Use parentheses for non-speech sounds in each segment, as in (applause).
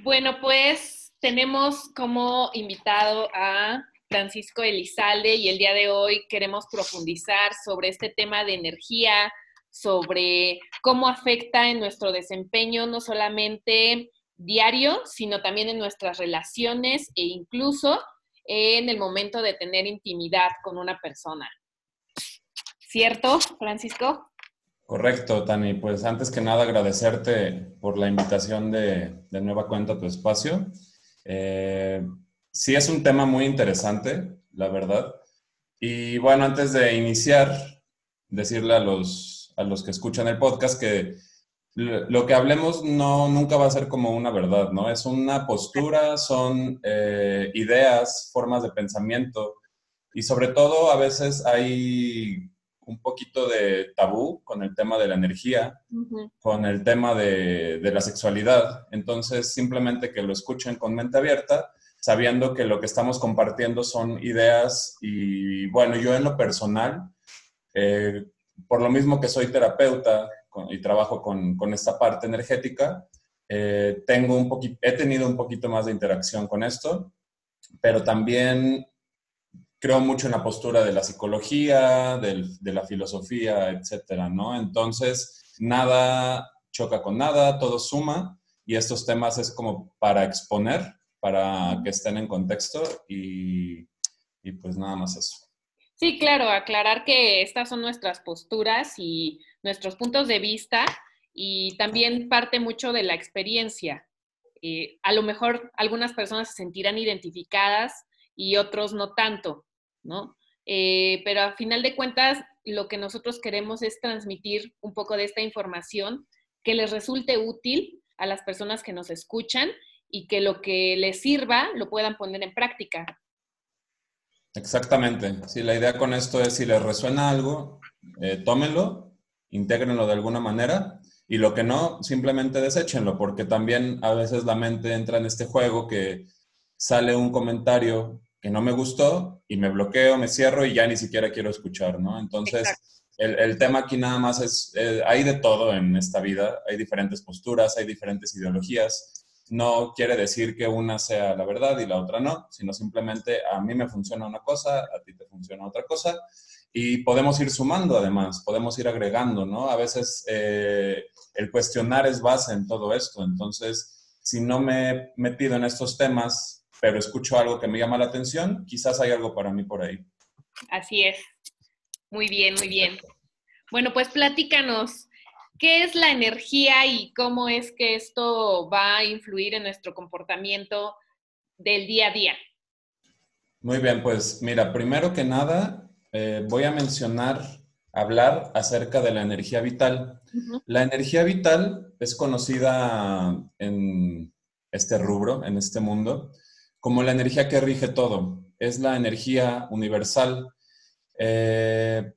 Bueno, pues tenemos como invitado a Francisco Elizalde y el día de hoy queremos profundizar sobre este tema de energía, sobre cómo afecta en nuestro desempeño no solamente diario, sino también en nuestras relaciones e incluso en el momento de tener intimidad con una persona. ¿Cierto, Francisco? Correcto, Tani. Pues antes que nada agradecerte por la invitación de, nueva cuenta a tu espacio. Eh, sí es un tema muy interesante, la verdad. Y bueno, antes de iniciar, decirle a los, a los que escuchan el podcast que lo que hablemos no, nunca va a ser como una verdad, ¿no? Es una postura, son eh, ideas, formas de pensamiento y sobre todo a veces hay un poquito de tabú con el tema de la energía, con el tema de, de, la sexualidad. Entonces, simplemente que lo escuchen con mente abierta, sabiendo que lo que estamos compartiendo son ideas y, bueno, yo en lo personal, eh, por lo mismo que soy terapeuta y trabajo con, con esta parte energética, eh, tengo un he tenido un poquito más de interacción con esto, pero también creo mucho en la postura de la psicología, de la filosofía, etcétera, ¿no? Entonces, nada choca con nada, todo suma y estos temas es como para exponer, para que estén en contexto y, y pues nada más eso. Sí, claro, aclarar que estas son nuestras posturas y nuestros puntos de vista y también parte mucho de la experiencia. Eh, a lo mejor algunas personas se sentirán identificadas y otros no tanto. Eh, pero a final de cuentas, lo que nosotros queremos es transmitir un poco de esta información que les resulte útil a las personas que nos escuchan y que lo que les sirva lo puedan poner en práctica. Exactamente. Sí, la idea con esto es si les resuena algo, eh, tómenlo, intégrenlo de alguna manera y lo que no, simplemente deséchenlo, porque también a veces la mente entra en este juego que sale un comentario que no me gustó y me bloqueo, me cierro y ya ni siquiera quiero escuchar, ¿no? Entonces, el, el, tema aquí nada más es, eh, hay de todo en esta vida, hay diferentes posturas, hay diferentes ideologías. No quiere decir que una sea la verdad y la otra no, sino simplemente a mí me funciona una cosa, a ti te funciona otra cosa. Y podemos ir sumando además, podemos ir agregando, ¿no? A veces eh, el cuestionar es base en todo esto. Entonces, si no me he metido en estos temas, pero escucho algo que me llama la atención, quizás hay algo para mí por ahí. Así es. Muy bien, muy bien. Bueno, pues platícanos, ¿qué es la energía y cómo es que esto va a influir en nuestro comportamiento del día a día? Muy bien, pues mira, primero que nada, eh, voy a mencionar, hablar acerca de la energía vital. La energía vital es conocida en este rubro, en este mundo, como la energía que rige todo. Es la energía universal. Eh,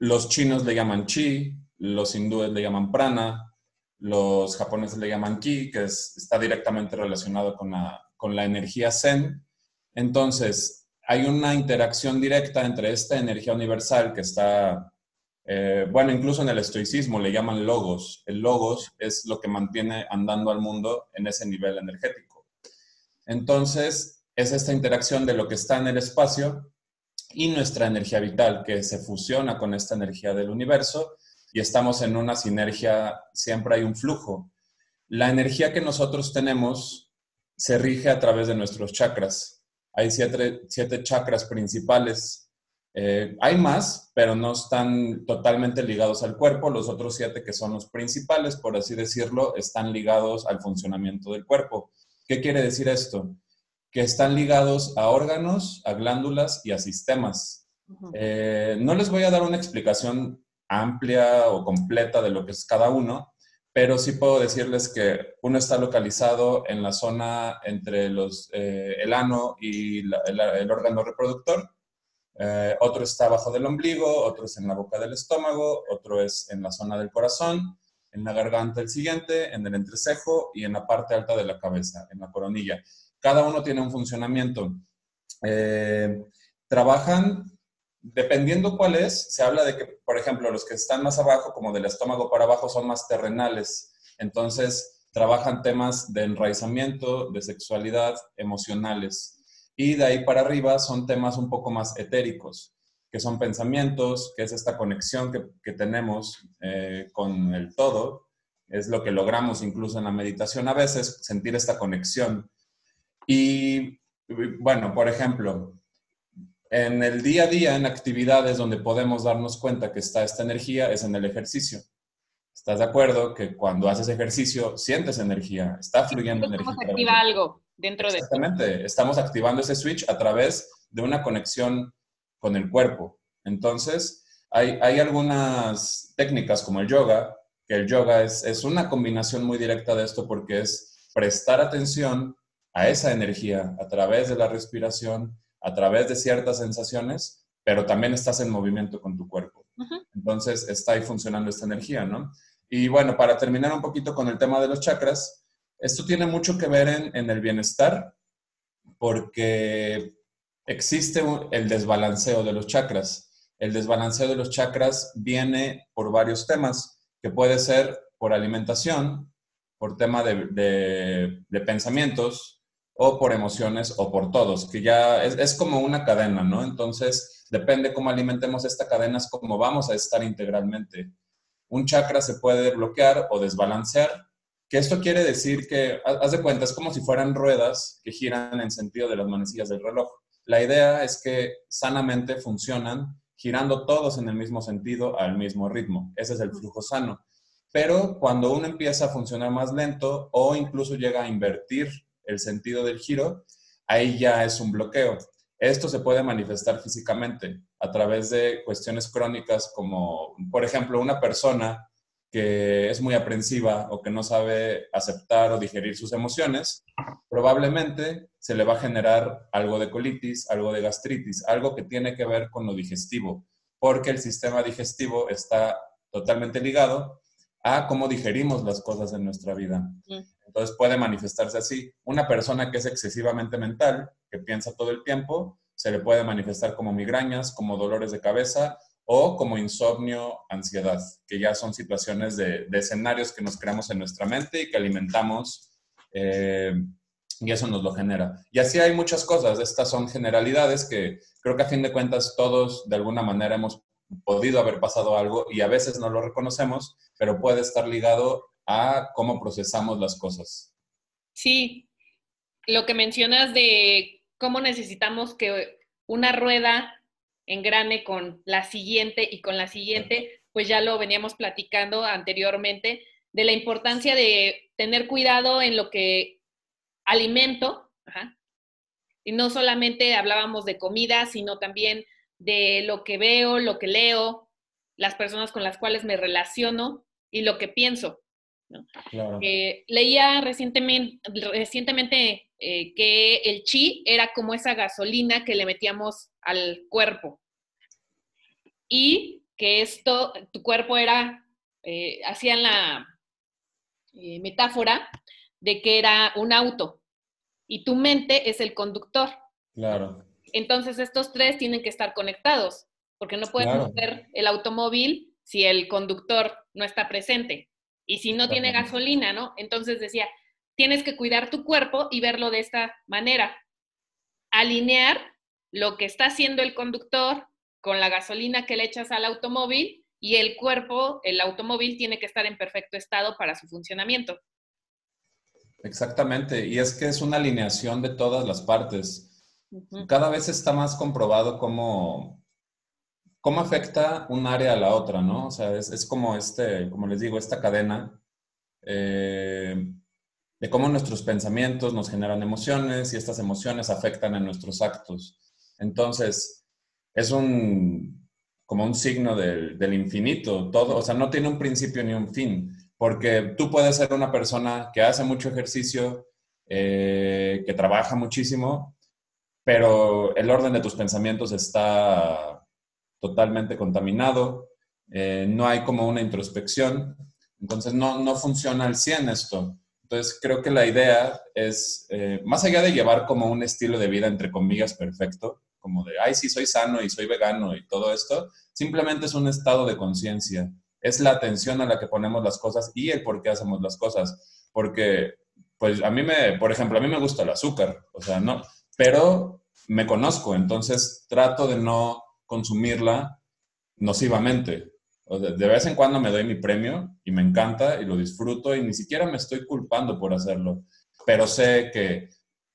los chinos le llaman chi, los hindúes le llaman prana, los japoneses le llaman ki, que está directamente relacionado con la, con la energía zen. Entonces, hay una interacción directa entre esta energía universal que está, eh, bueno, incluso en el estoicismo le llaman logos. El logos es lo que mantiene andando al mundo en ese nivel energético. Entonces, es esta interacción de lo que está en el espacio y nuestra energía vital que se fusiona con esta energía del universo y estamos en una sinergia, siempre hay un flujo. La energía que nosotros tenemos se rige a través de nuestros chakras. Hay siete, chakras principales. Eh, hay más, pero no están totalmente ligados al cuerpo. Los otros siete, que son los principales, por así decirlo, están ligados al funcionamiento del cuerpo. ¿Qué quiere decir esto? Que están ligados a órganos, a glándulas y a sistemas. Eh, no les voy a dar una explicación amplia o completa de lo que es cada uno, pero sí puedo decirles que uno está localizado en la zona entre los, eh, el ano y el, órgano reproductor, eh, otro está abajo del ombligo, otro es en la boca del estómago, otro es en la zona del corazón, en la garganta el siguiente, en el entrecejo y en la parte alta de la cabeza, en la coronilla. Cada uno tiene un funcionamiento. Eh, trabajan, dependiendo cuál es, se habla de que, por ejemplo, los que están más abajo, como del estómago para abajo, son más terrenales. Entonces, trabajan temas de enraizamiento, de sexualidad, emocionales. Y de ahí para arriba son temas un poco más etéricos, que son pensamientos, que es esta conexión que, tenemos eh, con el todo, es lo que logramos incluso en la meditación a veces, sentir esta conexión. Y bueno, por ejemplo, en el día a día, en actividades donde podemos darnos cuenta que está esta energía, es en el ejercicio. ¿Estás de acuerdo que cuando haces ejercicio sientes energía, está fluyendo energía? activa algo dentro de Exactamente, estamos activando ese switch a través de una conexión con el cuerpo. Entonces, hay, hay algunas técnicas como el yoga, que el yoga es, es una combinación muy directa de esto porque es prestar atención a esa energía a través de la respiración, a través de ciertas sensaciones, pero también estás en movimiento con tu cuerpo. Entonces está ahí funcionando esta energía, ¿no? Y bueno, para terminar un poquito con el tema de los chakras, esto tiene mucho que ver en, en el bienestar porque existe el desbalanceo de los chakras. El desbalanceo de los chakras viene por varios temas, que puede ser por alimentación, por tema de, pensamientos, o por emociones o por todos, que ya es, como una cadena, ¿no? Entonces, depende cómo alimentemos esta cadena, es como vamos a estar integralmente. Un chakra se puede bloquear o desbalancear, que esto quiere decir que, haz de cuenta, es como si fueran ruedas que giran en sentido de las manecillas del reloj. La idea es que sanamente funcionan girando todos en el mismo sentido, al mismo ritmo. Ese es el flujo sano. Pero cuando uno empieza a funcionar más lento o incluso llega a invertir el sentido del giro, ahí ya es un bloqueo. Esto se puede manifestar físicamente a través de cuestiones crónicas como, por ejemplo, una persona que es muy aprensiva o que no sabe aceptar o digerir sus emociones, probablemente se le va a generar algo de colitis, algo de gastritis, algo que tiene que ver con lo digestivo, porque el sistema digestivo está totalmente ligado a cómo digerimos las cosas en nuestra vida. Entonces puede manifestarse así. Una persona que es excesivamente mental, que piensa todo el tiempo, se le puede manifestar como migrañas, como dolores de cabeza o como insomnio, ansiedad, que ya son situaciones de, escenarios que nos creamos en nuestra mente y que alimentamos eh, y eso nos lo genera. Y así hay muchas cosas. Estas son generalidades que creo que a fin de cuentas todos de alguna manera hemos podido haber pasado algo y a veces no lo reconocemos, pero puede estar ligado a cómo procesamos las cosas. Sí, lo que mencionas de cómo necesitamos que una rueda engrane con la siguiente y con la siguiente, pues ya lo veníamos platicando anteriormente, de la importancia de tener cuidado en lo que alimento, y no solamente hablábamos de comida, sino también de lo que veo, lo que leo, las personas con las cuales me relaciono y lo que pienso. Eh, leía recientemente, recientemente eh, que el chi era como esa gasolina que le metíamos al cuerpo y que esto, tu cuerpo era, eh, hacían la metáfora de que era un auto y tu mente es el conductor. Claro. Entonces estos tres tienen que estar conectados, porque no puedes mover el automóvil si el conductor no está presente y si no tiene gasolina, ¿no? Entonces decía, tienes que cuidar tu cuerpo y verlo de esta manera. Alinear lo que está haciendo el conductor con la gasolina que le echas al automóvil y el cuerpo, el automóvil tiene que estar en perfecto estado para su funcionamiento. Exactamente, y es que es una alineación de todas las partes. Cada vez está más comprobado cómo, cómo afecta un área a la otra, ¿no? O sea, es, como este, como les digo, esta cadena eh, de cómo nuestros pensamientos nos generan emociones y estas emociones afectan en nuestros actos. Entonces, es un, como un signo del, del infinito, todo, o sea, no tiene un principio ni un fin, porque tú puedes ser una persona que hace mucho ejercicio, eh, que trabaja muchísimo, pero el orden de tus pensamientos está totalmente contaminado, eh, no hay como una introspección, entonces no, no funciona al 100 esto. Entonces creo que la idea es, eh, más allá de llevar como un estilo de vida, entre comillas, perfecto, como de, ay, sí, soy sano y soy vegano y todo esto, simplemente es un estado de conciencia, es la atención a la que ponemos las cosas y el por qué hacemos las cosas. porque, pues a mí me, por ejemplo, a mí me gusta el azúcar, o sea, no, pero me conozco, entonces trato de no consumirla nocivamente. De vez en cuando me doy mi premio y me encanta y lo disfruto y ni siquiera me estoy culpando por hacerlo, pero sé que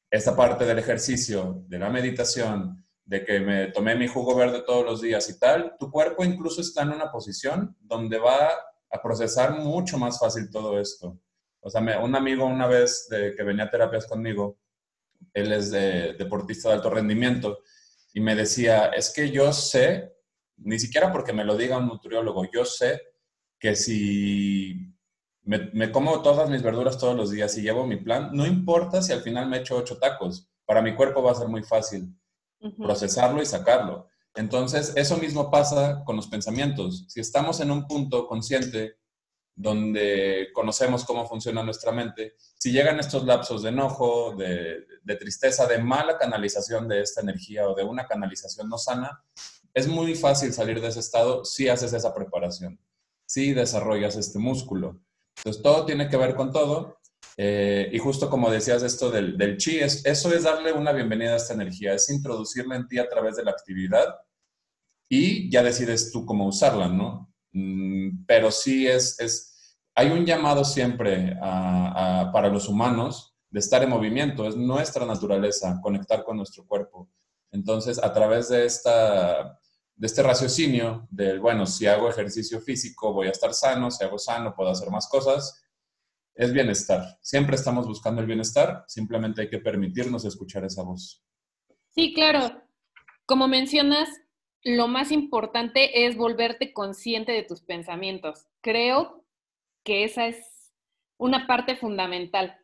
esta parte del ejercicio, de la meditación, de que me tomé mi jugo verde todos los días y tal, tu cuerpo incluso está en una posición donde va a procesar mucho más fácil todo esto. O sea, un amigo una vez que venía a terapias conmigo, él es de, deportista de alto rendimiento, y me decía, es que yo sé, ni siquiera porque me lo diga un nutriólogo, yo sé que si me, me, como todas mis verduras todos los días y llevo mi plan, no importa si al final me echo ocho tacos, para mi cuerpo va a ser muy fácil procesarlo y sacarlo. Entonces, eso mismo pasa con los pensamientos. Si estamos en un punto consciente donde conocemos cómo funciona nuestra mente, si llegan estos lapsos de enojo, de, tristeza, de mala canalización de esta energía o de una canalización no sana, es muy fácil salir de ese estado si haces esa preparación, si desarrollas este músculo. Entonces, todo tiene que ver con todo eh, y justo como decías esto del, del chi, es, eso es darle una bienvenida a esta energía, es introducirla en ti a través de la actividad y ya decides tú cómo usarla, ¿no? Mm, pero sí es, es, hay un llamado siempre para los humanos de estar en movimiento, es nuestra naturaleza conectar con nuestro cuerpo. Entonces, a través de, esta, de este raciocinio del, bueno, si hago ejercicio físico voy a estar sano, si hago sano puedo hacer más cosas, es bienestar. Siempre estamos buscando el bienestar, simplemente hay que permitirnos escuchar esa voz. Sí, claro. Como mencionas, lo más importante es volverte consciente de tus pensamientos. Creo que esa es una parte fundamental.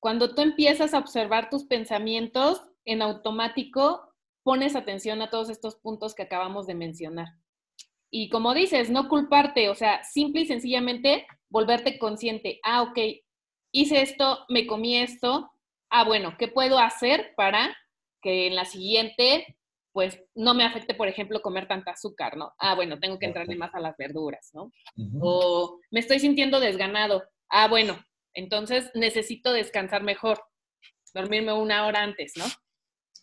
Cuando tú empiezas a observar tus pensamientos, en automático pones atención a todos estos puntos que acabamos de mencionar. Y como dices, no culparte, o sea, simple y sencillamente volverte consciente, ah, ok, hice esto, me comí esto, ah, bueno, ¿qué puedo hacer para que en la siguiente, pues, no me afecte, por ejemplo, comer tanta azúcar, ¿no? Ah, bueno, tengo que entrarle más a las verduras, ¿no? O me estoy sintiendo desganado, ah, bueno, entonces necesito descansar mejor, dormirme una hora antes, ¿no?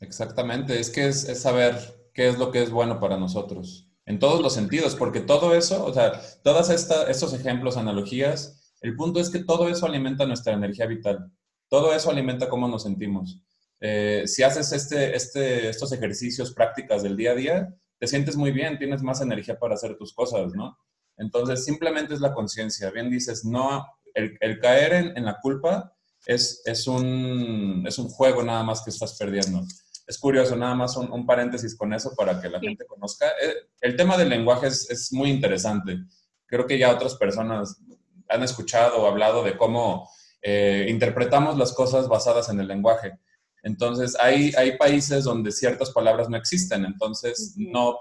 Exactamente, es que es, saber qué es lo que es bueno para nosotros en todos los sentidos, porque todo eso, o sea, todos estos ejemplos, analogías, el punto es que todo eso alimenta nuestra energía vital, todo eso alimenta cómo nos sentimos. Eh, si haces este, este, estos ejercicios, prácticas del día a día, te sientes muy bien, tienes más energía para hacer tus cosas, ¿no? Entonces, simplemente es la conciencia. Bien dices, no, el, el caer en, en, la culpa es, es, un, es un juego nada más que estás perdiendo es curioso, nada más un, paréntesis con eso para que la gente conozca. Eh, el tema del lenguaje es, muy interesante. Creo que ya otras personas han escuchado o hablado de cómo eh, interpretamos las cosas basadas en el lenguaje. Entonces, hay, hay países donde ciertas palabras no existen, entonces no,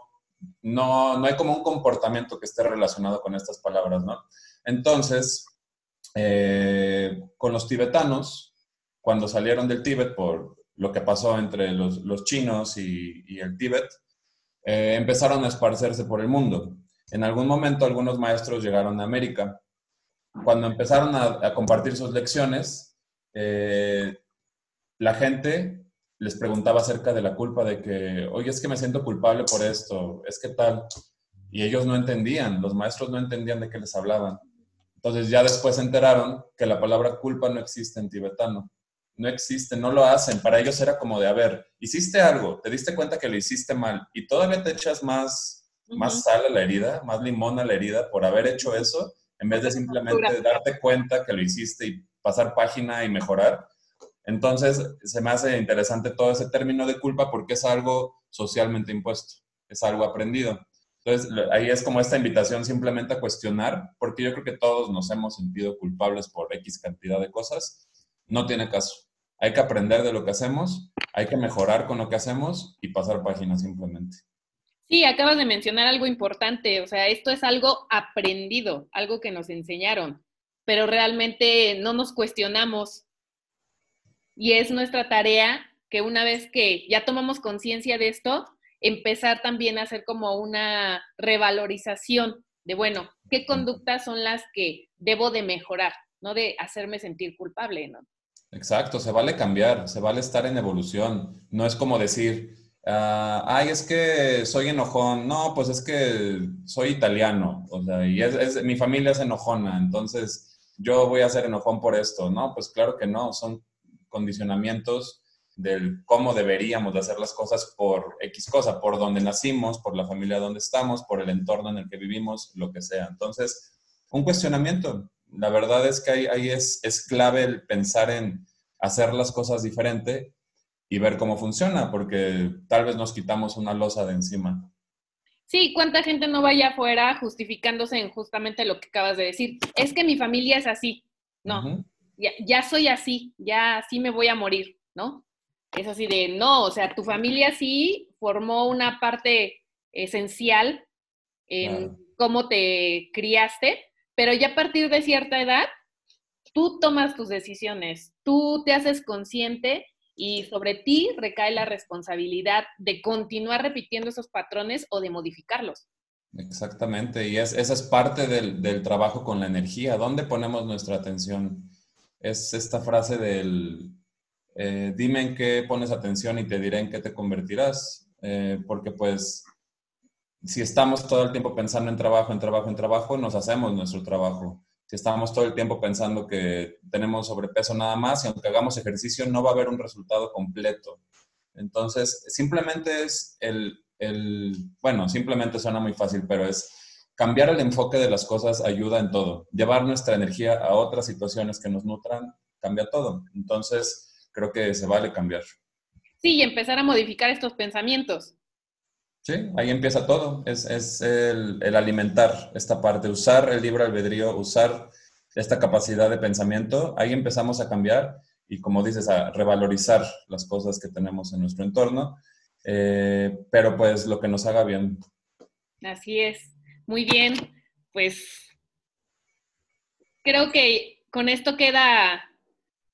no, no hay como un comportamiento que esté relacionado con estas palabras, ¿no? Entonces, eh, con los tibetanos, cuando salieron del Tíbet por lo que pasó entre los, chinos y, el Tíbet, eh, empezaron a esparcerse por el mundo. En algún momento algunos maestros llegaron a América. Cuando empezaron a, compartir sus lecciones, eh, la gente les preguntaba acerca de la culpa de que, oye, es que me siento culpable por esto, es que tal. Y ellos no entendían, los maestros no entendían de qué les hablaban. Entonces ya después se enteraron que la palabra culpa no existe en tibetano no existe, no lo hacen. Para ellos era como de, a ver, hiciste algo, te diste cuenta que lo hiciste mal y todavía te echas más, más sal a la herida, más limón a la herida por haber hecho eso, en vez de simplemente darte cuenta que lo hiciste y pasar página y mejorar. Entonces, se me hace interesante todo ese término de culpa porque es algo socialmente impuesto, es algo aprendido. Entonces, ahí es como esta invitación simplemente a cuestionar, porque yo creo que todos nos hemos sentido culpables por X cantidad de cosas. No tiene caso hay que aprender de lo que hacemos, hay que mejorar con lo que hacemos y pasar páginas simplemente. Sí, acabas de mencionar algo importante, o sea, esto es algo aprendido, algo que nos enseñaron, pero realmente no nos cuestionamos. Y es nuestra tarea que una vez que ya tomamos conciencia de esto, empezar también a hacer como una revalorización de, bueno, ¿qué conductas son las que debo de mejorar? no de hacerme sentir culpable, ¿no? Exacto, se vale cambiar, se vale estar en evolución. No es como decir, ah, ay, es que soy enojón. No, pues es que soy italiano, o sea, y es, mi familia es enojona, entonces yo voy a ser enojón por esto. No, pues claro que no, son condicionamientos del cómo deberíamos de hacer las cosas por X cosa, por donde nacimos, por la familia donde estamos, por el entorno en el que vivimos, lo que sea. Entonces, un cuestionamiento. La verdad es que ahí, es, es clave el pensar en hacer las cosas diferente y ver cómo funciona, porque tal vez nos quitamos una losa de encima. Sí, ¿cuánta gente no vaya afuera justificándose en justamente lo que acabas de decir? Es que mi familia es así. No, ya, ya, soy así, ya así me voy a morir, ¿no? Es así de, no, o sea, tu familia sí formó una parte esencial en cómo te criaste, pero ya a partir de cierta edad, tú tomas tus decisiones, tú te haces consciente y sobre ti recae la responsabilidad de continuar repitiendo esos patrones o de modificarlos. Exactamente, y esa es parte del, del, trabajo con la energía. ¿Dónde ponemos nuestra atención? Es esta frase del, eh, dime en qué pones atención y te diré en qué te convertirás, eh, porque pues si estamos todo el tiempo pensando en trabajo, en trabajo, en trabajo, nos hacemos nuestro trabajo. Si estamos todo el tiempo pensando que tenemos sobrepeso nada más y aunque hagamos ejercicio no va a haber un resultado completo. Entonces, simplemente es el, el bueno, simplemente suena muy fácil, pero es cambiar el enfoque de las cosas ayuda en todo. Llevar nuestra energía a otras situaciones que nos nutran cambia todo. Entonces, creo que se vale cambiar. Sí, y empezar a modificar estos pensamientos. Sí, ahí empieza todo. Es, el, alimentar esta parte, usar el libre albedrío, usar esta capacidad de pensamiento. Ahí empezamos a cambiar y, como dices, a revalorizar las cosas que tenemos en nuestro entorno, eh, pero pues lo que nos haga bien. Así es. Muy bien. Pues creo que con esto queda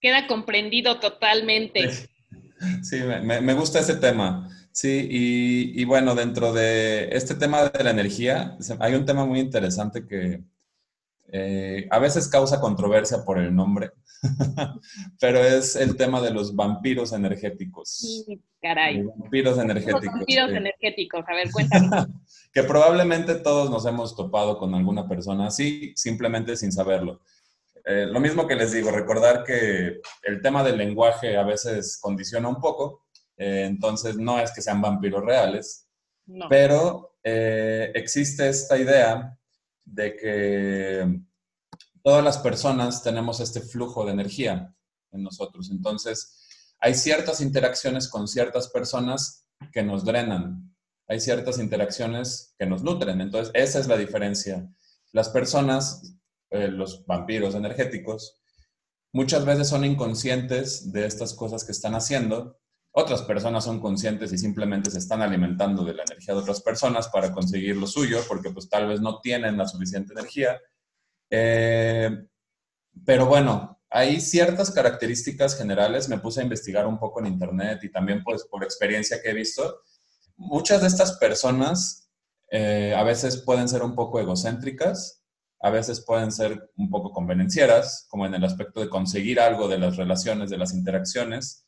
queda comprendido totalmente. (laughs) Sí, me, gusta ese tema. Sí, y, bueno, dentro de este tema de la energía, hay un tema muy interesante que eh, a veces causa controversia por el nombre, (laughs) pero es el tema de los vampiros energéticos. Sí, caray. vampiros energéticos. Los vampiros energéticos, a ver, cuéntame. (laughs) que probablemente todos nos hemos topado con alguna persona así, simplemente sin saberlo. Eh, lo mismo que les digo, recordar que el tema del lenguaje a veces condiciona un poco, eh, entonces no es que sean vampiros reales, pero eh, existe esta idea de que todas las personas tenemos este flujo de energía en nosotros, entonces hay ciertas interacciones con ciertas personas que nos drenan, hay ciertas interacciones que nos nutren, entonces esa es la diferencia. Las personas eh, los vampiros energéticos, muchas veces son inconscientes de estas cosas que están haciendo. Otras personas son conscientes y simplemente se están alimentando de la energía de otras personas para conseguir lo suyo, porque pues tal vez no tienen la suficiente energía. Eh, pero bueno, hay ciertas características generales. Me puse a investigar un poco en internet y también pues por experiencia que he visto. Muchas de estas personas eh, a veces pueden ser un poco egocéntricas a veces pueden ser un poco convenencieras, como en el aspecto de conseguir algo de las relaciones, de las interacciones.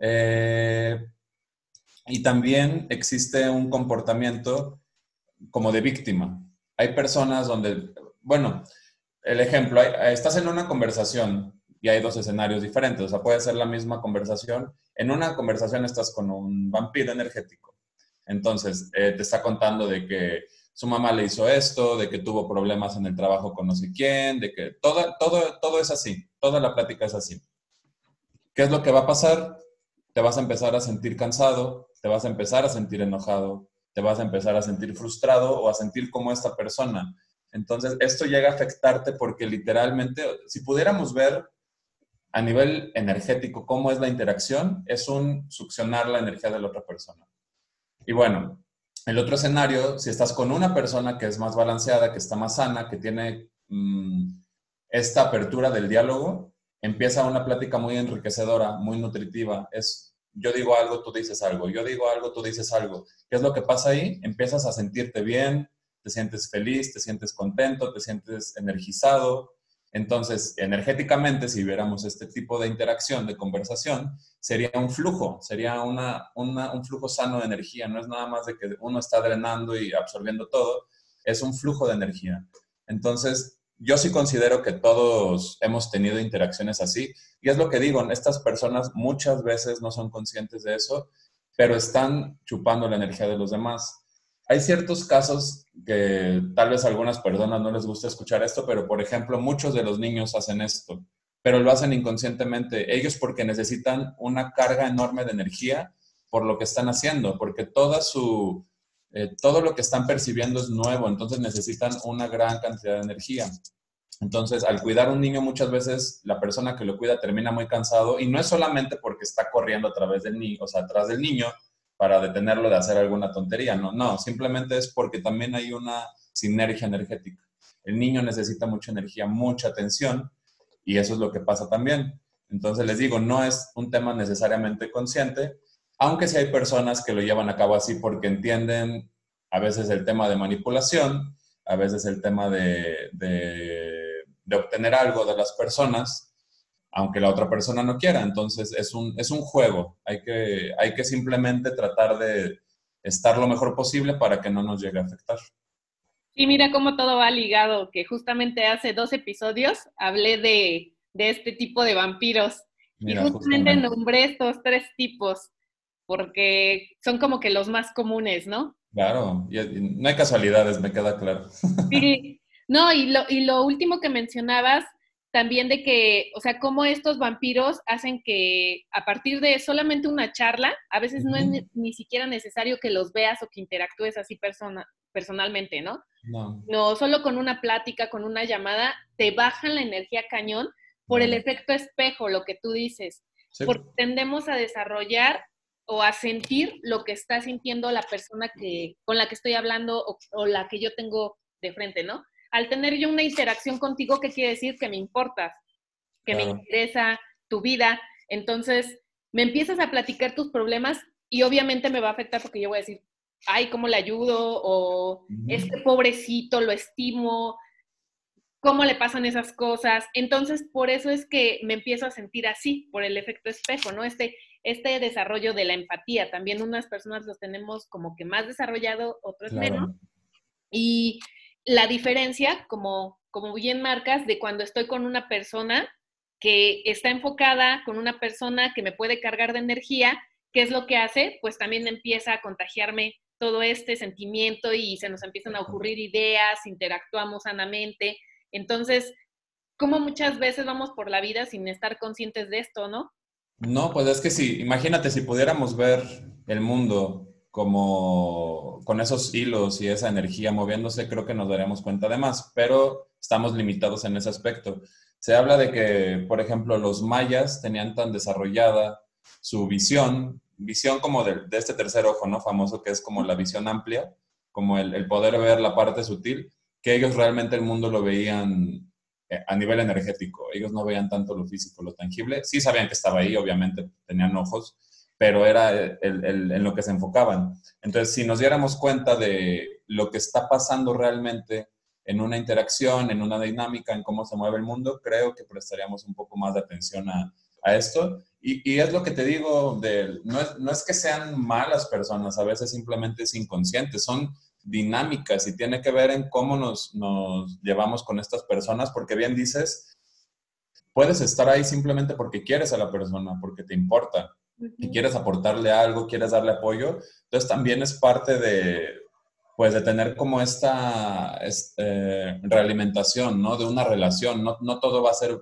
Eh, y también existe un comportamiento como de víctima. Hay personas donde, bueno, el ejemplo, estás en una conversación y hay dos escenarios diferentes, o sea, puede ser la misma conversación. En una conversación estás con un vampiro energético. Entonces, eh, te está contando de que su mamá le hizo esto, de que tuvo problemas en el trabajo con no sé quién, de que todo, todo, todo es así, toda la plática es así. ¿Qué es lo que va a pasar? Te vas a empezar a sentir cansado, te vas a empezar a sentir enojado, te vas a empezar a sentir frustrado o a sentir como esta persona. Entonces, esto llega a afectarte porque literalmente, si pudiéramos ver a nivel energético cómo es la interacción, es un succionar la energía de la otra persona. Y bueno, el otro escenario, si estás con una persona que es más balanceada, que está más sana, que tiene mm, esta apertura del diálogo, empieza una plática muy enriquecedora, muy nutritiva. Es yo digo algo, tú dices algo, yo digo algo, tú dices algo. ¿Qué es lo que pasa ahí? Empiezas a sentirte bien, te sientes feliz, te sientes contento, te sientes energizado Entonces, energéticamente, si viéramos este tipo de interacción, de conversación, sería un flujo, sería una, un flujo sano de energía. No es nada más de que uno está drenando y absorbiendo todo, es un flujo de energía. Entonces, yo sí considero que todos hemos tenido interacciones así. Y es lo que digo, estas personas muchas veces no son conscientes de eso, pero están chupando la energía de los demás. Hay ciertos casos que tal vez a algunas personas no les gusta escuchar esto, pero por ejemplo, muchos de los niños hacen esto, pero lo hacen inconscientemente. Ellos porque necesitan una carga enorme de energía por lo que están haciendo, porque toda su, eh, todo lo que están percibiendo es nuevo, entonces necesitan una gran cantidad de energía. Entonces, al cuidar un niño, muchas veces la persona que lo cuida termina muy cansado y no es solamente porque está corriendo a través del niño, o sea, atrás del niño, para detenerlo de hacer alguna tontería, no, no, simplemente es porque también hay una sinergia energética. El niño necesita mucha energía, mucha atención y eso es lo que pasa también. Entonces les digo, no es un tema necesariamente consciente, aunque sí hay personas que lo llevan a cabo así porque entienden a veces el tema de manipulación, a veces el tema de, de, de obtener algo de las personas aunque la otra persona no quiera. Entonces es un, es un juego. Hay que, hay que simplemente tratar de estar lo mejor posible para que no nos llegue a afectar. Y mira cómo todo va ligado, que justamente hace dos episodios hablé de, este tipo de vampiros. y justamente, nombré estos tres tipos, porque son como que los más comunes, ¿no? Claro, no hay casualidades, me queda claro. (laughs) Sí, no, y lo, y lo último que mencionabas también de que, o sea, cómo estos vampiros hacen que a partir de solamente una charla, a veces no es ni, siquiera necesario que los veas o que interactúes así persona, personalmente, ¿no? ¿no? No, solo con una plática, con una llamada, te bajan la energía cañón por el efecto espejo, lo que tú dices. Porque tendemos a desarrollar o a sentir lo que está sintiendo la persona que, con la que estoy hablando o, o la que yo tengo de frente, ¿no? al tener yo una interacción contigo, ¿qué quiere decir? Que me importas, que me interesa tu vida. Entonces, me empiezas a platicar tus problemas y obviamente me va a afectar porque yo voy a decir, ay, ¿cómo le ayudo? O este pobrecito lo estimo, ¿cómo le pasan esas cosas? Entonces, por eso es que me empiezo a sentir así, por el efecto espejo, ¿no? Este, este desarrollo de la empatía. También unas personas los tenemos como que más desarrollado, otros menos. Y la diferencia, como, como bien marcas, de cuando estoy con una persona que está enfocada, con una persona que me puede cargar de energía, ¿qué es lo que hace? Pues también empieza a contagiarme todo este sentimiento y se nos empiezan a ocurrir ideas, interactuamos sanamente. Entonces, como muchas veces vamos por la vida sin estar conscientes de esto, ¿no? No, pues es que sí, imagínate si pudiéramos ver el mundo como con esos hilos y esa energía moviéndose, creo que nos daremos cuenta de más, pero estamos limitados en ese aspecto. Se habla de que, por ejemplo, los mayas tenían tan desarrollada su visión, visión como de, este tercer ojo, ¿no? Famoso, que es como la visión amplia, como el, poder ver la parte sutil, que ellos realmente el mundo lo veían a nivel energético. Ellos no veían tanto lo físico, lo tangible. Sí sabían que estaba ahí, obviamente tenían ojos, pero era en lo que se enfocaban. Entonces, si nos diéramos cuenta de lo que está pasando realmente en una interacción, en una dinámica, en cómo se mueve el mundo, creo que prestaríamos un poco más de atención a, esto. Y, es lo que te digo, de, no, es, no es que sean malas personas, a veces simplemente es inconsciente, son dinámicas y tiene que ver en cómo nos, nos llevamos con estas personas, porque bien dices, puedes estar ahí simplemente porque quieres a la persona, porque te importa, y quieres aportarle algo, quieres darle apoyo. Entonces también es parte de, pues, de tener como esta este, realimentación, ¿no? De una relación. No, no todo va a ser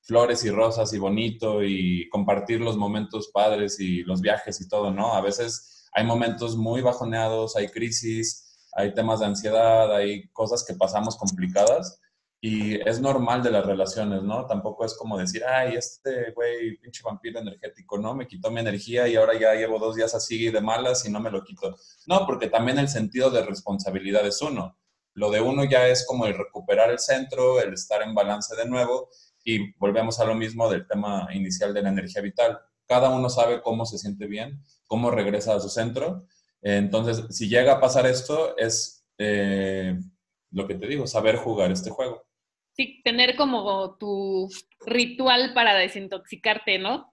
flores y rosas y bonito y compartir los momentos padres y los viajes y todo, ¿no? A veces hay momentos muy bajoneados, hay crisis, hay temas de ansiedad, hay cosas que pasamos complicadas y es normal de las relaciones, ¿no? Tampoco es como decir, ay, este güey, pinche vampiro energético, ¿no? Me quitó mi energía y ahora ya llevo dos días así de malas y no me lo quito. No, porque también el sentido de responsabilidad es uno. Lo de uno ya es como el recuperar el centro, el estar en balance de nuevo y volvemos a lo mismo del tema inicial de la energía vital. Cada uno sabe cómo se siente bien, cómo regresa a su centro. Entonces, si llega a pasar esto, es eh, lo que te digo, saber jugar este juego. Sí, tener como tu ritual para desintoxicarte, ¿no?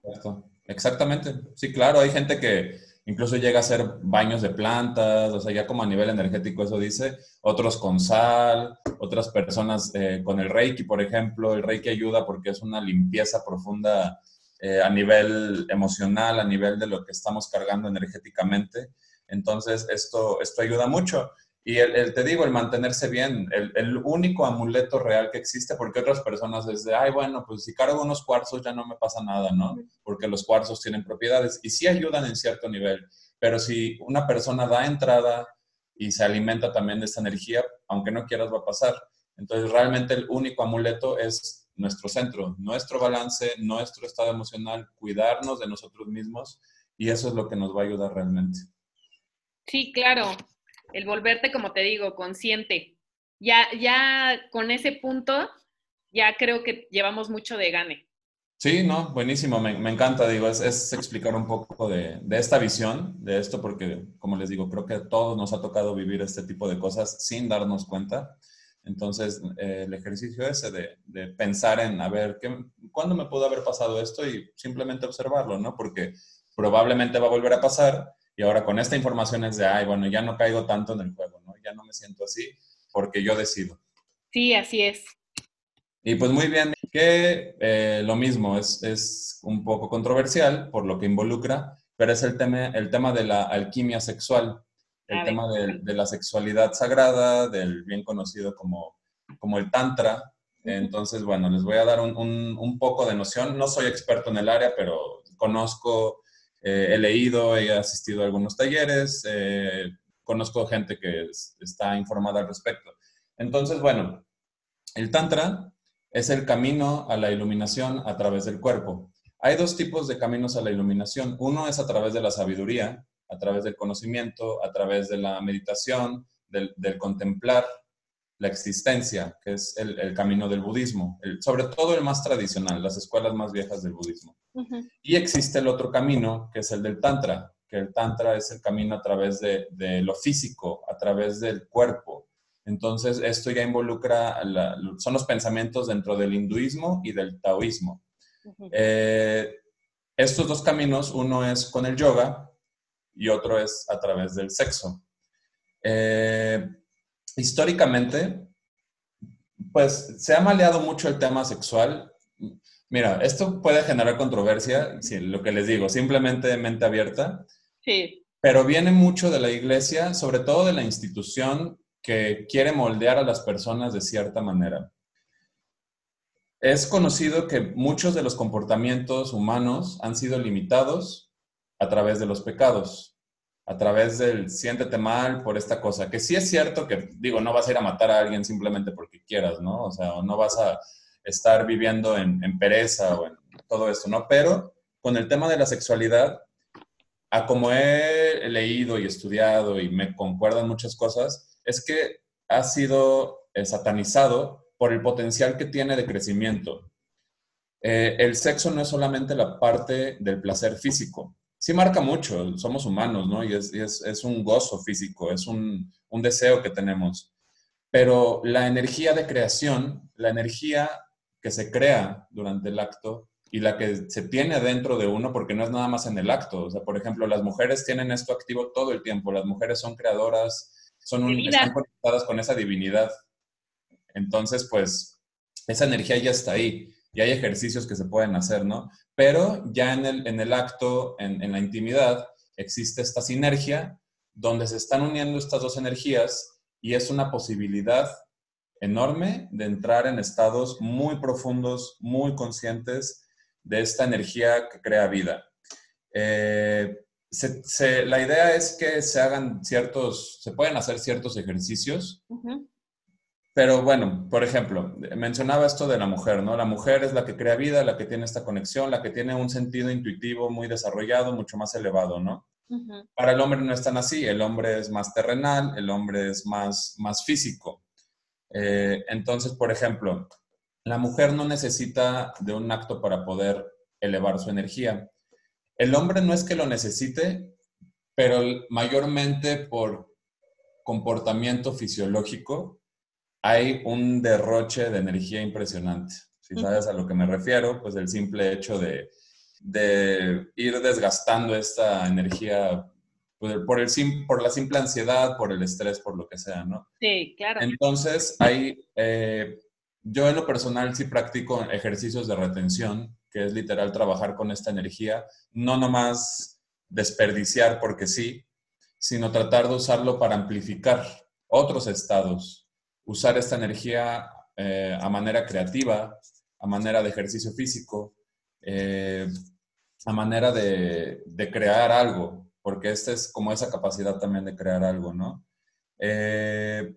Exactamente. Sí, claro, hay gente que incluso llega a hacer baños de plantas, o sea, ya como a nivel energético eso dice, otros con sal, otras personas eh, con el reiki, por ejemplo, el reiki ayuda porque es una limpieza profunda eh, a nivel emocional, a nivel de lo que estamos cargando energéticamente. Entonces, esto, esto ayuda mucho. Y el, te digo, el mantenerse bien, el, el, único amuleto real que existe, porque otras personas es de, ay, bueno, pues si cargo unos cuarzos ya no me pasa nada, ¿no? Porque los cuarzos tienen propiedades y sí ayudan en cierto nivel, pero si una persona da entrada y se alimenta también de esta energía, aunque no quieras va a pasar. Entonces, realmente el único amuleto es nuestro centro, nuestro balance, nuestro estado emocional, cuidarnos de nosotros mismos y eso es lo que nos va a ayudar realmente. Sí, claro el volverte, como te digo, consciente. Ya, ya con ese punto, ya creo que llevamos mucho de gane. Sí, no, buenísimo, me, encanta, digo, es, explicar un poco de, esta visión, de esto, porque, como les digo, creo que a todos nos ha tocado vivir este tipo de cosas sin darnos cuenta. Entonces, eh, el ejercicio ese de, de, pensar en, a ver, ¿qué, ¿cuándo me pudo haber pasado esto? Y simplemente observarlo, ¿no? Porque probablemente va a volver a pasar y ahora con esta información es de, ay, bueno, ya no caigo tanto en el juego, ¿no? Ya no me siento así porque yo decido. Sí, así es. Y pues muy bien, que eh, lo mismo, es, es, un poco controversial por lo que involucra, pero es el tema, el tema de la alquimia sexual, el tema de, de, la sexualidad sagrada, del bien conocido como, como el tantra. Entonces, bueno, les voy a dar un, un, un poco de noción. No soy experto en el área, pero conozco eh, he leído, he asistido a algunos talleres, eh, conozco gente que está informada al respecto. Entonces, bueno, el Tantra es el camino a la iluminación a través del cuerpo. Hay dos tipos de caminos a la iluminación. Uno es a través de la sabiduría, a través del conocimiento, a través de la meditación, del, contemplar la existencia, que es el, camino del budismo, sobre todo el más tradicional, las escuelas más viejas del budismo. Y existe el otro camino, que es el del Tantra, que el Tantra es el camino a través de, lo físico, a través del cuerpo. Entonces, esto ya involucra, son los pensamientos dentro del hinduismo y del taoísmo. Eh, estos dos caminos, uno es con el yoga y otro es a través del sexo. Eh, históricamente, pues se ha maleado mucho el tema sexual Mira, esto puede generar controversia, si lo que les digo, simplemente mente abierta. Sí. Pero viene mucho de la iglesia, sobre todo de la institución que quiere moldear a las personas de cierta manera. Es conocido que muchos de los comportamientos humanos han sido limitados a través de los pecados, a través del siéntete mal por esta cosa, que sí es cierto que, digo, no vas a ir a matar a alguien simplemente porque quieras, ¿no? O sea, no vas a estar viviendo en, pereza o en todo esto, ¿no? Pero con el tema de la sexualidad, a como he leído y estudiado y me concuerdan muchas cosas, es que ha sido eh, satanizado por el potencial que tiene de crecimiento. Eh, el sexo no es solamente la parte del placer físico. Sí marca mucho, somos humanos, ¿no? Y es, es, un gozo físico, es un, un deseo que tenemos. Pero la energía de creación, la energía que se crea durante el acto y la que se tiene dentro de uno, porque no es nada más en el acto. O sea, por ejemplo, las mujeres tienen esto activo todo el tiempo. Las mujeres son creadoras, son están conectadas con esa divinidad. Entonces, pues, esa energía ya está ahí y hay ejercicios que se pueden hacer, ¿no? Pero ya en el, en el acto, en, en la intimidad, existe esta sinergia donde se están uniendo estas dos energías y es una posibilidad enorme de entrar en estados muy profundos, muy conscientes de esta energía que crea vida. Eh, la idea es que se hagan ciertos, se pueden hacer ciertos ejercicios, pero bueno, por ejemplo, mencionaba esto de la mujer, ¿no? La mujer es la que crea vida, la que tiene esta conexión, la que tiene un sentido intuitivo muy desarrollado, mucho más elevado, ¿no? Para el hombre no es tan así, el hombre es más terrenal, el hombre es más, más físico. Eh, entonces, por ejemplo, la mujer no necesita de un acto para poder elevar su energía. El hombre no es que lo necesite, pero mayormente por comportamiento fisiológico, hay un derroche de energía impresionante. Si sabes a lo que me refiero, pues el simple hecho de, ir desgastando esta energía pues, por, el, por la simple ansiedad, por el estrés, por lo que sea, ¿no? Sí, claro. Entonces, hay, eh, yo en lo personal sí practico ejercicios de retención, que es literal trabajar con esta energía, no nomás desperdiciar porque sí, sino tratar de usarlo para amplificar otros estados, usar esta energía eh, a manera creativa, a manera de ejercicio físico, eh, a manera de, crear algo, porque esta es como esa capacidad también de crear algo, ¿no? Eh,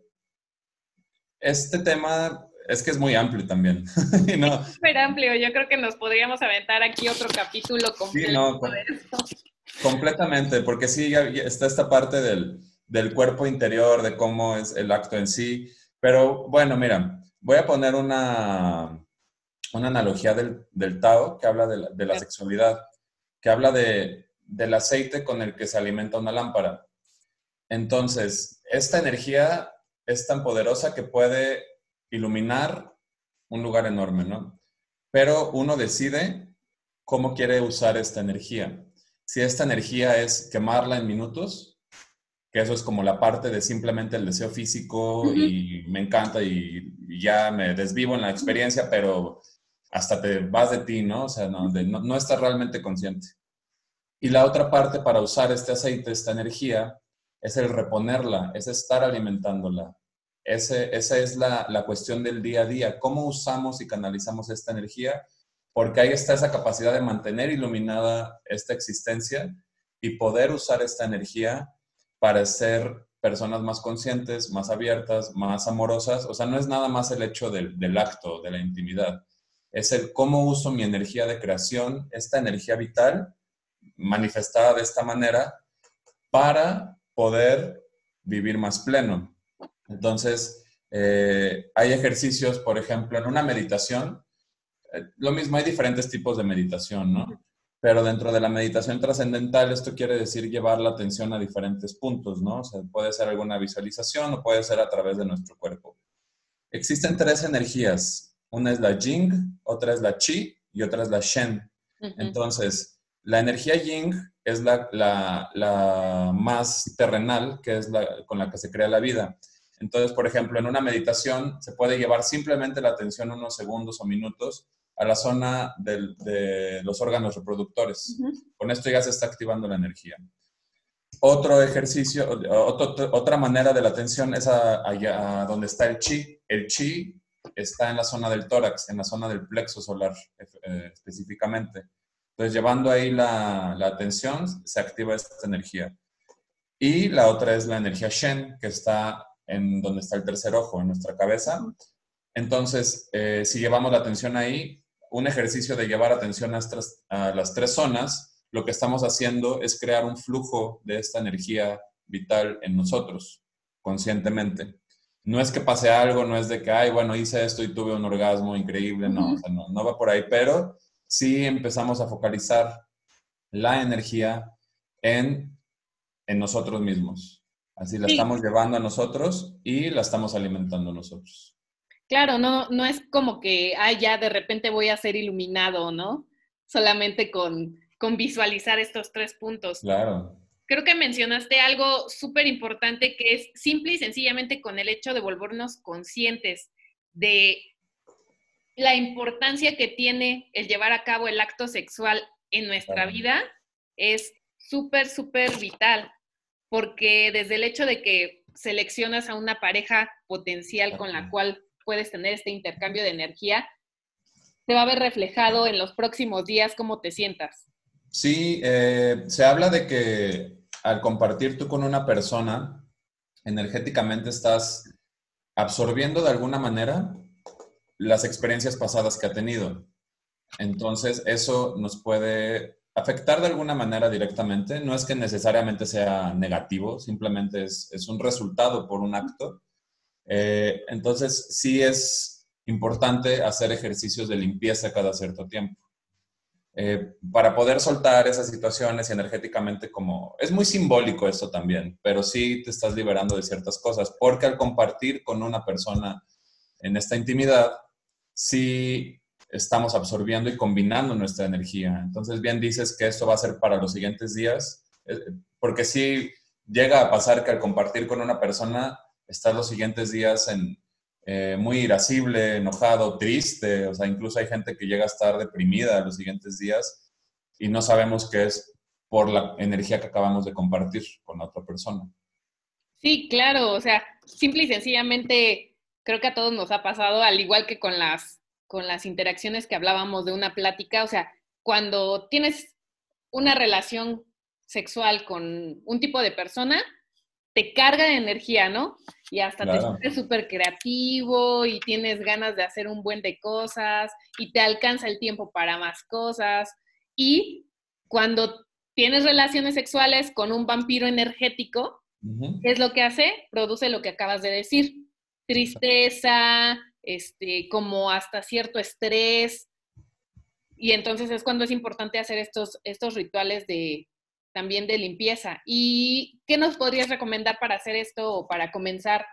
este tema es que es muy amplio también. (laughs) no, es súper amplio, yo creo que nos podríamos aventar aquí otro capítulo completo Completamente, porque sí, está esta parte del, del cuerpo interior, de cómo es el acto en sí, pero bueno, mira, voy a poner una, una analogía del, del, Tao que habla de la, de la sexualidad, que habla de, del aceite con el que se alimenta una lámpara. Entonces, esta energía es tan poderosa que puede iluminar un lugar enorme, ¿no? Pero uno decide cómo quiere usar esta energía. Si esta energía es quemarla en minutos, que eso es como la parte de simplemente el deseo físico y me encanta y, ya me desvivo en la experiencia, pero hasta te vas de ti, ¿no? O sea, no, no, estás realmente consciente. Y la otra parte para usar este aceite, esta energía, es el reponerla, es estar alimentándola. Ese, esa es la, la cuestión del día a día. ¿Cómo usamos y canalizamos esta energía? Porque ahí está esa capacidad de mantener iluminada esta existencia y poder usar esta energía para ser personas más conscientes, más abiertas, más amorosas. O sea, no es nada más el hecho del, acto, de la intimidad. Es el cómo uso mi energía de creación, esta energía vital, manifestada de esta manera, para poder vivir más pleno. Entonces, eh, hay ejercicios, por ejemplo, en una meditación, eh, lo mismo, hay diferentes tipos de meditación, ¿no? Pero dentro de la meditación trascendental esto quiere decir llevar la atención a diferentes puntos, ¿no? O sea, puede ser alguna visualización o puede ser a través de nuestro cuerpo. Existen tres energías, una es la Jing, otra es la Chi y otra es la Shen. Entonces, la energía Ying es la, la, la, más terrenal, que es la con la que se crea la vida. Entonces, por ejemplo, en una meditación se puede llevar simplemente la atención unos segundos o minutos a la zona de los órganos reproductores. Con esto ya se está activando la energía. Otro ejercicio, otra manera de la atención es allá donde está el chi. El chi está en la zona del tórax, en la zona del plexo solar eh, específicamente. Entonces, llevando ahí la, la, atención, se activa esta energía. Y la otra es la energía Shen, que está en donde está el tercer ojo, en nuestra cabeza. Entonces, eh, si llevamos la atención ahí, un ejercicio de llevar atención a, las tres zonas, lo que estamos haciendo es crear un flujo de esta energía vital en nosotros, conscientemente. No es que pase algo, no es de que, ay, bueno, hice esto y tuve un orgasmo increíble, no, no, no va por ahí, pero sí empezamos a focalizar la energía en, en nosotros mismos. Así la estamos llevando a nosotros y la estamos alimentando nosotros. Claro, no, no es como que, ah, ya de repente voy a ser iluminado, ¿no? Solamente con, con visualizar estos tres puntos. Claro. Creo que mencionaste algo súper importante que es simple y sencillamente con el hecho de volvernos conscientes de la importancia que tiene el llevar a cabo el acto sexual en nuestra vida es súper, súper vital, porque desde el hecho de que seleccionas a una pareja potencial con la cual puedes tener este intercambio de energía, te va a ver reflejado en los próximos días cómo te sientas. Sí, eh, se habla de que al compartir tú con una persona, energéticamente estás absorbiendo de alguna manera las experiencias pasadas que ha tenido. Entonces, eso nos puede afectar de alguna manera directamente. No es que necesariamente sea negativo, simplemente es, es un resultado por un acto. Eh, entonces, sí es importante hacer ejercicios de limpieza cada cierto tiempo. Eh, para poder soltar esas situaciones energéticamente como... Es muy simbólico esto también, pero sí te estás liberando de ciertas cosas, porque al compartir con una persona en esta intimidad, sí estamos absorbiendo y combinando nuestra energía. Entonces, bien dices que esto va a ser para los siguientes días, eh, porque si llega a pasar que al compartir con una persona, estás los siguientes días en, eh, muy irascible, enojado, triste, o sea, incluso hay gente que llega a estar deprimida los siguientes días y no sabemos qué es por la energía que acabamos de compartir con otra persona. Sí, claro, o sea, simple y sencillamente creo que a todos nos ha pasado, al igual que con las, con las interacciones que hablábamos de una plática, o sea, cuando tienes una relación sexual con un tipo de persona, te carga de energía, ¿no? Y hasta te sientes súper creativo y tienes ganas de hacer un buen de cosas y te alcanza el tiempo para más cosas. Y cuando tienes relaciones sexuales con un vampiro energético, ¿qué es lo que hace? Produce lo que acabas de decir. Tristeza, este, como hasta cierto estrés. Y entonces es cuando es importante hacer estos, estos rituales de, también de limpieza. ¿Y qué nos podrías recomendar para hacer esto o para comenzar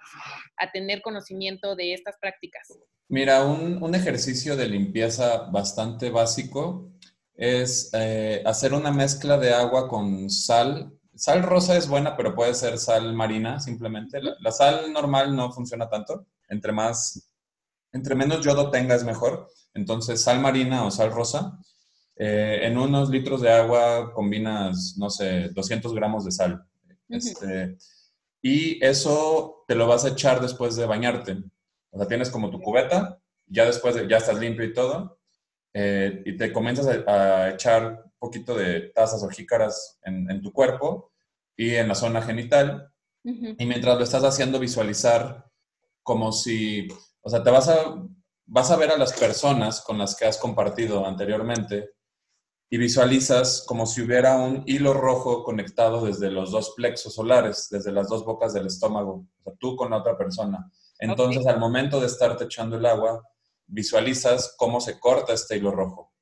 a tener conocimiento de estas prácticas? Mira, un, ejercicio de limpieza bastante básico es eh, hacer una mezcla de agua con sal. Sal rosa es buena, pero puede ser sal marina simplemente. La, sal normal no funciona tanto. Entre más, entre menos yodo tengas mejor. Entonces, sal marina o sal rosa eh, en unos litros de agua combinas, no sé, 200 gramos de sal. Este, y eso te lo vas a echar después de bañarte. O sea, tienes como tu cubeta, ya después de, ya estás limpio y todo, eh, y te comienzas a, echar un poquito de tazas o jícaras en, tu cuerpo y en la zona genital. Y mientras lo estás haciendo, visualizar como si, o sea, te vas a, vas a ver a las personas con las que has compartido anteriormente y visualizas como si hubiera un hilo rojo conectado desde los dos plexos solares, desde las dos bocas del estómago, o sea, tú con la otra persona. Entonces, al momento de estarte echando el agua, visualizas cómo se corta este hilo rojo.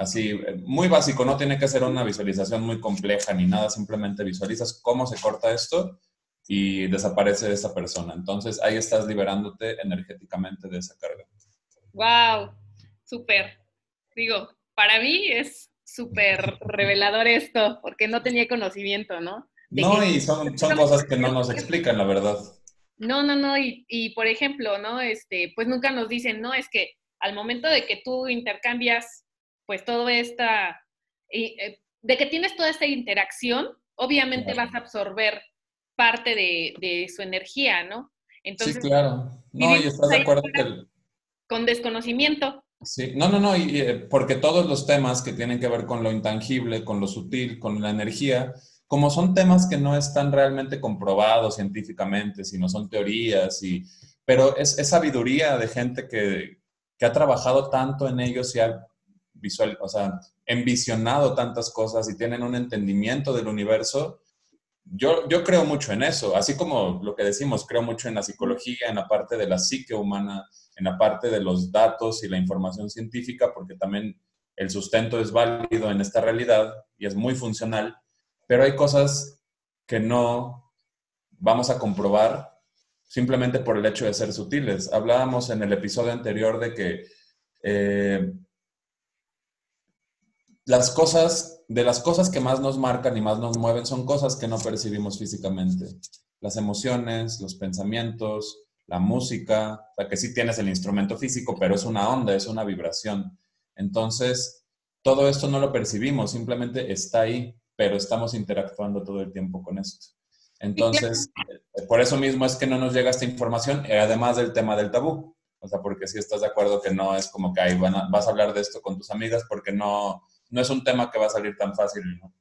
Así, eh, muy básico, no tiene que ser una visualización muy compleja ni nada, simplemente visualizas cómo se corta esto y desaparece esa persona. Entonces, ahí estás liberándote energéticamente de esa carga. ¡Wow! Súper. Digo, para mí es súper revelador esto, porque no tenía conocimiento, ¿no? no, y son, son cosas que no nos explican, la verdad. No, no, no, y, y, por ejemplo, ¿no? Este, pues nunca nos dicen, no, es que al momento de que tú intercambias, pues todo esta, eh, de que tienes toda esta interacción, obviamente vas a absorber parte de, de, su energía, ¿no? Entonces, sí, claro. No, y estás de acuerdo que... Con desconocimiento. Sí, no, no, no, eh, porque todos los temas que tienen que ver con lo intangible, con lo sutil, con la energía, como son temas que no están realmente comprobados científicamente, sino son teorías, y, pero es, sabiduría de gente que, que, ha trabajado tanto en ellos y ha visual, o sea, envisionado tantas cosas y tienen un entendimiento del universo. Yo, yo creo mucho en eso, así como lo que decimos, creo mucho en la psicología, en la parte de la psique humana, en la parte de los datos y la información científica, porque también el sustento es válido en esta realidad y es muy funcional, pero hay cosas que no vamos a comprobar simplemente por el hecho de ser sutiles. Hablábamos en el episodio anterior de que eh, las cosas, de las cosas que más nos marcan y más nos mueven son cosas que no percibimos físicamente. Las emociones, los pensamientos, la música, o sea, que sí tienes el instrumento físico, pero es una onda, es una vibración. Entonces, todo esto no lo percibimos, simplemente está ahí, pero estamos interactuando todo el tiempo con esto. Entonces, por eso mismo es que no nos llega esta información, eh, además del tema del tabú. O sea, porque si estás de acuerdo que no es como que ahí vas a hablar de esto con tus amigas, porque no, no es un tema que va a salir tan fácil, ¿no?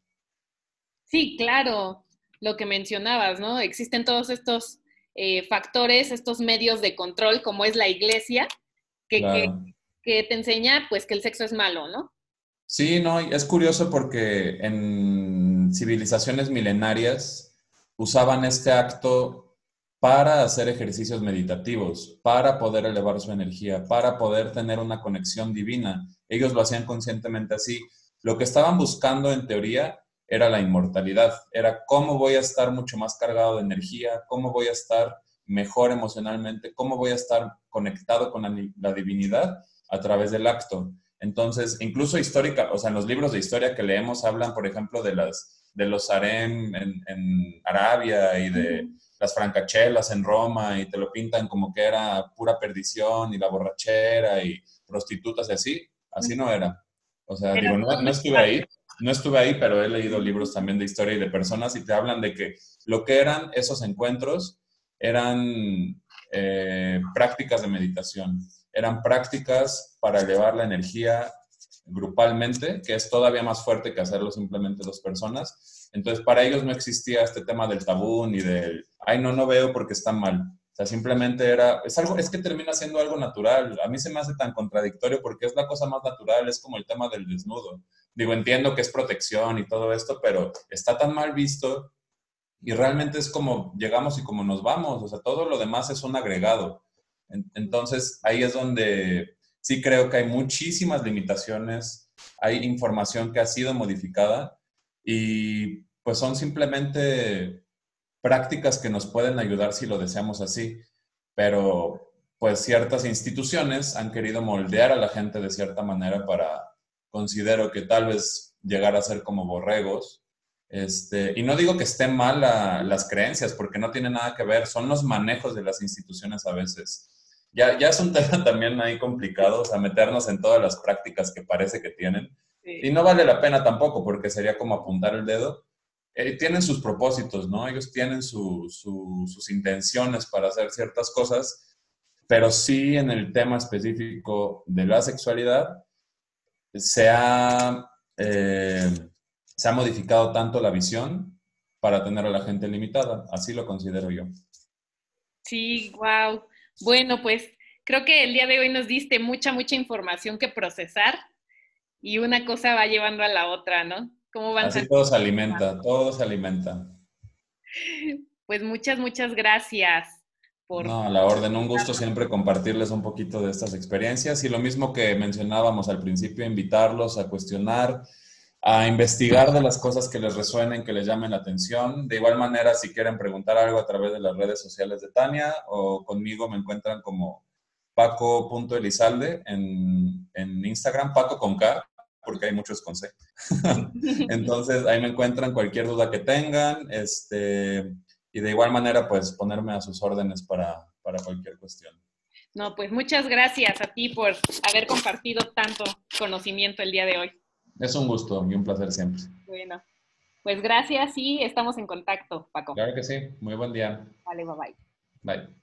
Sí, claro, lo que mencionabas, ¿no? Existen todos estos eh, factores, estos medios de control, como es la iglesia, que, que, te enseña pues que el sexo es malo, ¿no? Sí, no, es curioso porque en civilizaciones milenarias usaban este acto para hacer ejercicios meditativos, para poder elevar su energía, para poder tener una conexión divina. Ellos lo hacían conscientemente así. Lo que estaban buscando en teoría era la inmortalidad, era cómo voy a estar mucho más cargado de energía, cómo voy a estar mejor emocionalmente, cómo voy a estar conectado con la, divinidad a través del acto. Entonces, incluso histórica, o sea, en los libros de historia que leemos hablan, por ejemplo, de, las, de los harem en, Arabia y de las francachelas en Roma y te lo pintan como que era pura perdición y la borrachera y prostitutas y así. Así no era. O sea, digo, no, estuve ahí, no estuve ahí, pero he leído libros también de historia y de personas y te hablan de que lo que eran esos encuentros eran eh, prácticas de meditación, eran prácticas para elevar la energía grupalmente, que es todavía más fuerte que hacerlo simplemente dos personas. Entonces, para ellos no existía este tema del tabú ni del, ay, no, no veo porque está mal. O sea, simplemente era, es algo, es que termina siendo algo natural. A mí se me hace tan contradictorio porque es la cosa más natural, es como el tema del desnudo. Digo, entiendo que es protección y todo esto, pero está tan mal visto y realmente es como llegamos y como nos vamos. O sea, todo lo demás es un agregado. Entonces, ahí es donde sí creo que hay muchísimas limitaciones, hay información que ha sido modificada y pues son simplemente prácticas que nos pueden ayudar si lo deseamos así, pero pues ciertas instituciones han querido moldear a la gente de cierta manera para, considero que tal vez llegar a ser como borregos. Este, y no digo que estén mal las creencias, porque no tiene nada que ver, son los manejos de las instituciones a veces ya, ya es un (laughs) tema también ahí complicado, o sea, meternos en todas las prácticas que parece que tienen. Y no vale la pena tampoco, porque sería como apuntar el dedo. Eh, tienen sus propósitos, ¿no? Ellos tienen sus intenciones para hacer ciertas cosas, pero sí en el tema específico de la sexualidad se ha, eh, se ha modificado tanto la visión para tener a la gente limitada. Así lo considero yo. Sí, wow. Bueno, pues creo que el día de hoy nos diste mucha, mucha información que procesar y una cosa va llevando a la otra, ¿no? ¿Cómo van Así todo se alimenta, todo se alimenta. (laughs) Pues muchas, muchas gracias. Por... No, a la orden, un gusto siempre compartirles un poquito de estas experiencias y lo mismo que mencionábamos al principio, invitarlos a cuestionar, a investigar de las cosas que les resuenen, que les llamen la atención. De igual manera, si quieren preguntar algo a través de las redes sociales de Tania o conmigo me encuentran como paco.elizalde en, en Instagram, Paco con K, porque hay muchos con C. (laughs) Entonces, ahí me encuentran cualquier duda que tengan. Este, y de igual manera, pues ponerme a sus órdenes para, para cualquier cuestión. No, pues muchas gracias a ti por haber compartido tanto conocimiento el día de hoy. Es un gusto y un placer siempre. Bueno, pues gracias y estamos en contacto, Paco. Claro que sí. Muy buen día. Vale, bye bye. Bye.